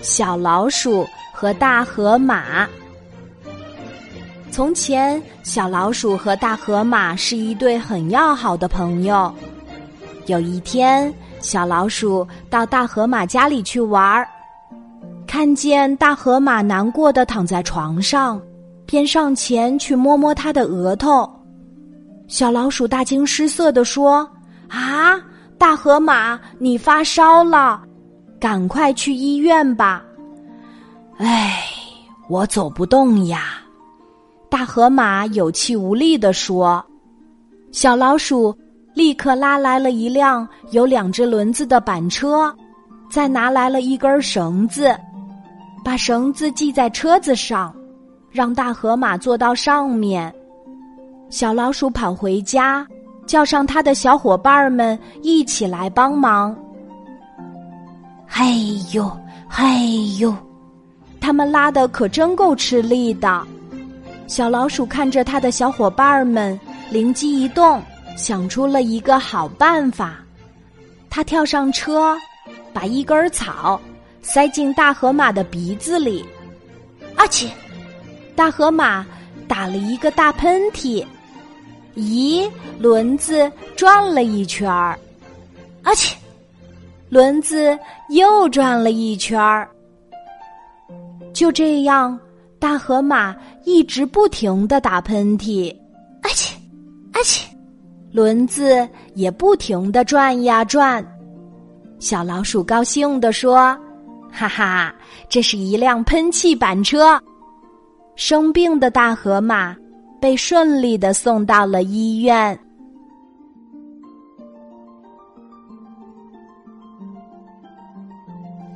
小老鼠和大河马。从前，小老鼠和大河马是一对很要好的朋友。有一天，小老鼠到大河马家里去玩儿，看见大河马难过的躺在床上，便上前去摸摸他的额头。小老鼠大惊失色地说：“啊，大河马，你发烧了！”赶快去医院吧！哎，我走不动呀！大河马有气无力地说。小老鼠立刻拉来了一辆有两只轮子的板车，再拿来了一根绳子，把绳子系在车子上，让大河马坐到上面。小老鼠跑回家，叫上他的小伙伴们一起来帮忙。嘿呦，嘿呦，他们拉的可真够吃力的。小老鼠看着他的小伙伴们，灵机一动，想出了一个好办法。他跳上车，把一根草塞进大河马的鼻子里。阿嚏！大河马打了一个大喷嚏。咦，轮子转了一圈儿。阿嚏！轮子又转了一圈儿，就这样，大河马一直不停的打喷嚏，阿嚏，阿嚏，轮子也不停的转呀转。小老鼠高兴地说：“哈哈，这是一辆喷气板车。”生病的大河马被顺利的送到了医院。